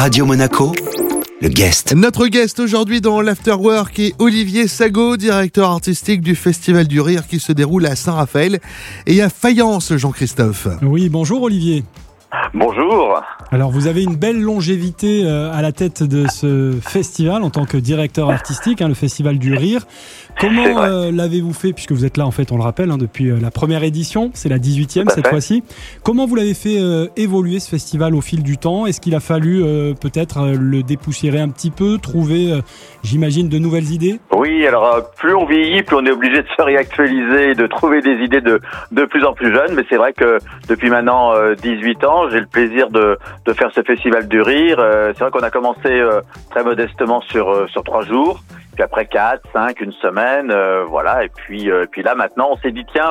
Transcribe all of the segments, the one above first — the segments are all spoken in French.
Radio Monaco, le guest. Notre guest aujourd'hui dans l'Afterwork est Olivier Sago, directeur artistique du Festival du Rire qui se déroule à Saint-Raphaël et à Fayence, Jean-Christophe. Oui, bonjour Olivier. Bonjour. Alors vous avez une belle longévité euh, à la tête de ce festival en tant que directeur artistique, hein, le Festival du Rire. Comment euh, l'avez-vous fait, puisque vous êtes là en fait, on le rappelle, hein, depuis euh, la première édition, c'est la 18e cette fois-ci. Comment vous l'avez fait évoluer ce festival au fil du temps? Est-ce qu'il a fallu peut-être le dépoussiérer un petit peu, trouver, j'imagine, de nouvelles idées? Oui, alors plus on vieillit, plus on est obligé de se réactualiser, de trouver des idées de, de plus en plus jeunes. Mais c'est vrai que depuis maintenant 18 ans, j'ai le plaisir de, de faire ce festival du rire. Euh, c'est vrai qu'on a commencé euh, très modestement sur euh, sur trois jours puis après quatre, cinq, une semaine, euh, voilà. Et puis, euh, puis là maintenant, on s'est dit tiens,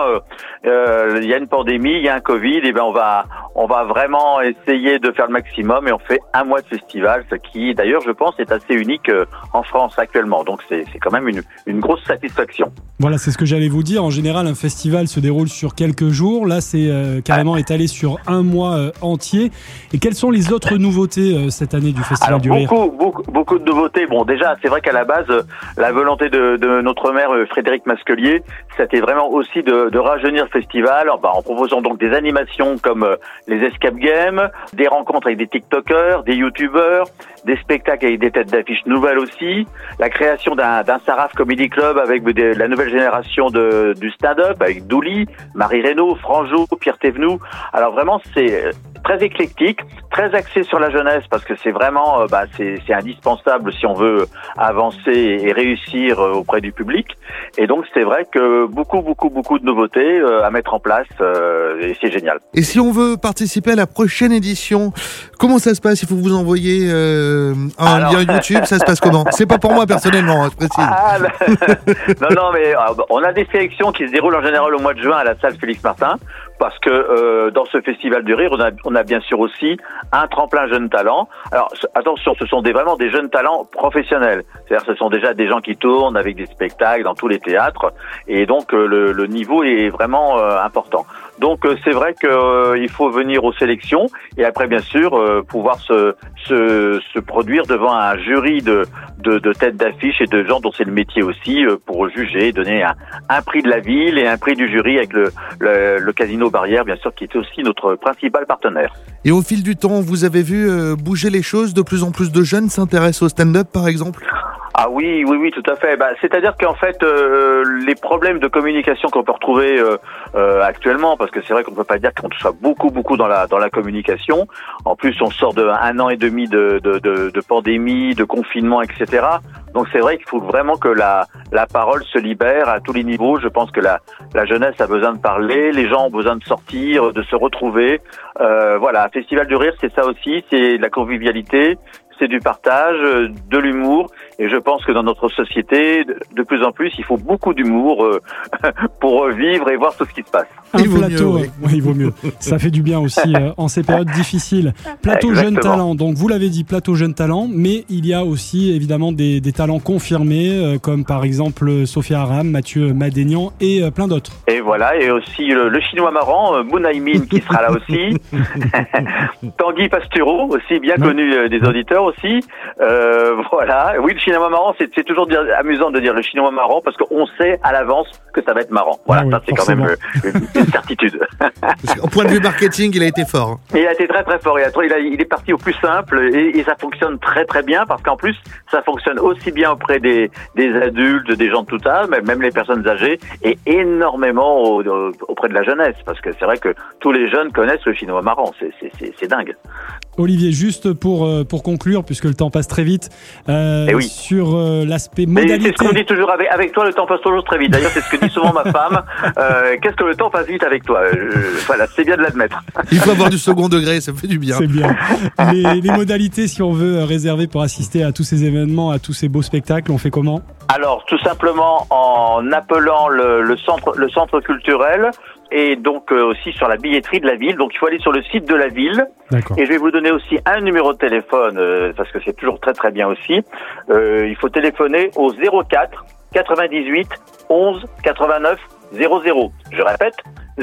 euh, il y a une pandémie, il y a un Covid, et ben on va, on va vraiment essayer de faire le maximum et on fait un mois de festival, ce qui d'ailleurs, je pense, est assez unique en France actuellement. Donc c'est, c'est quand même une, une grosse satisfaction. Voilà, c'est ce que j'allais vous dire. En général, un festival se déroule sur quelques jours. Là, c'est carrément étalé sur un mois entier. Et quelles sont les autres nouveautés cette année du festival Alors, du beaucoup, rire? beaucoup, beaucoup de nouveautés. Bon, déjà, c'est vrai qu'à la base la volonté de, de, notre maire euh, Frédéric Masquelier, c'était vraiment aussi de, de rajeunir le festival en, en, proposant donc des animations comme euh, les escape games, des rencontres avec des TikTokers, des YouTubers, des spectacles avec des têtes d'affiches nouvelles aussi, la création d'un Saraf Comedy Club avec la nouvelle génération de, du stand-up avec Douli, Marie Reynaud, Franjo, Pierre Thévenoud. Alors vraiment, c'est très éclectique, très axé sur la jeunesse parce que c'est vraiment, euh, bah, c'est indispensable si on veut avancer et réussir euh, auprès du public. Et donc c'est vrai que beaucoup, beaucoup, beaucoup de nouveautés euh, à mettre en place et c'est génial. Et si on veut participer à la prochaine édition, comment ça se passe? Il faut vous envoyer un lien YouTube. Ça se passe comment? C'est pas pour moi personnellement, hein, je précise. Ah, non, non, mais on a des sélections qui se déroulent en général au mois de juin à la salle Félix Martin parce que euh, dans ce festival du rire, on a, on a bien sûr aussi un tremplin jeune talent. Alors attention, ce sont des, vraiment des jeunes talents professionnels. C'est-à-dire ce sont déjà des gens qui tournent avec des spectacles dans tous les théâtres, et donc euh, le, le, niveau est vraiment euh, important. Donc euh, c'est vrai qu'il faut venir aux sélections et après bien sûr pouvoir se, se, se, produire devant un jury de, de, de têtes d'affiche et de gens dont c'est le métier aussi pour juger, donner un, un, prix de la ville et un prix du jury avec le, le, le casino Barrière, bien sûr, qui est aussi notre principal partenaire. Et au fil du temps, vous avez vu euh, bouger les choses? De plus en plus de jeunes s'intéressent au stand-up, par exemple? Ah oui, oui, oui, tout à fait. Bah, C'est-à-dire qu'en fait, euh, les problèmes de communication qu'on peut retrouver euh, actuellement, parce que c'est vrai qu'on ne peut pas dire qu'on soit beaucoup, beaucoup dans la dans la communication. En plus, on sort de un an et demi de, de, de, de pandémie, de confinement, etc. Donc c'est vrai qu'il faut vraiment que la, la parole se libère à tous les niveaux. Je pense que la, la jeunesse a besoin de parler, les gens ont besoin de sortir, de se retrouver. Euh, voilà, Festival du Rire, c'est ça aussi, c'est la convivialité, c'est du partage, de l'humour. Et je pense que dans notre société, de plus en plus, il faut beaucoup d'humour euh, pour vivre et voir tout ce qui se passe. Un plateau, mieux, oui. il vaut mieux. Ça fait du bien aussi euh, en ces périodes difficiles. Plateau jeune talent. Donc vous l'avez dit, plateau jeune talent, mais il y a aussi évidemment des, des talents confirmés, euh, comme par exemple Sophia Aram, Mathieu Madénian et plein d'autres. Et voilà, et aussi le, chinois marrant, Mounaimin qui sera là aussi. Tanguy Pastureau, aussi bien connu des auditeurs aussi. Euh, voilà. Oui, le cinéma marrant, c'est toujours amusant de dire le cinéma marrant parce qu'on sait à l'avance que ça va être marrant. Voilà, ah ça c'est quand même euh, une, certitude. Au point de vue marketing, il a été fort. Hein. Il a été très très fort. Il, a, il, est parti au plus simple et, et ça fonctionne très très bien parce qu'en plus, ça fonctionne aussi bien auprès des, des adultes, des gens de tout âge, même les personnes âgées, et énormément auprès de la jeunesse parce que c'est vrai que tous les jeunes connaissent le chinois marrant. C'est dingue. Olivier, juste pour, euh, pour conclure, puisque le temps passe très vite, euh, eh sur euh, l'aspect modalité. C'est ce qu'on dit toujours avec, avec, toi, le temps passe toujours très vite. D'ailleurs, c'est ce que dit souvent ma femme. Euh, Qu'est-ce que le temps passe vite avec toi? Voilà, c'est bien de l'admettre. Il faut avoir du second degré, ça fait du bien. C'est bien. Les, les, modalités, si on veut réserver pour assister à tous ces événements, à tous ces beaux spectacles, on fait comment? Alors, tout simplement en appelant le, le centre, le centre culturel et donc euh, aussi sur la billetterie de la ville. Donc il faut aller sur le site de la ville. Et je vais vous donner aussi un numéro de téléphone euh, parce que c'est toujours très très bien aussi. Euh, il faut téléphoner au 04 98 11 89 00. Je répète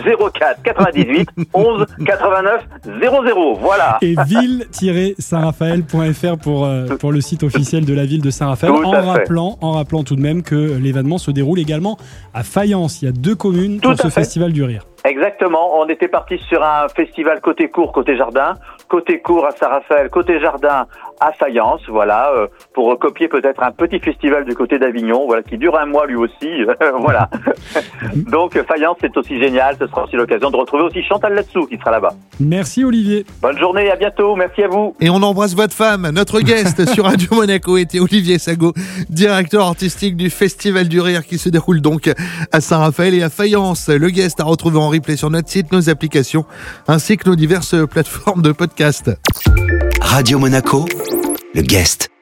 04 98 11 89 00. Voilà. Et ville-saint-raphaël.fr pour, euh, pour le site officiel de la ville de Saint-Raphaël. En rappelant, en rappelant tout de même que l'événement se déroule également à Fayence. Il y a deux communes pour ce festival du rire. Exactement. On était parti sur un festival côté court, côté jardin, côté court à Saint-Raphaël, côté jardin à Fayence, voilà, euh, pour copier peut-être un petit festival du côté d'Avignon, voilà, qui dure un mois lui aussi, voilà. Donc Fayence, c'est aussi génial. Ce sera aussi l'occasion de retrouver aussi Chantal Latsou qui sera là-bas. Merci Olivier. Bonne journée, à bientôt. Merci à vous. Et on embrasse votre femme. Notre guest sur Radio Monaco était Olivier Sago, directeur artistique du Festival du Rire qui se déroule donc à Saint-Raphaël et à Fayence. Le guest a retrouvé en sur notre site, nos applications, ainsi que nos diverses plateformes de podcast. Radio Monaco, le guest.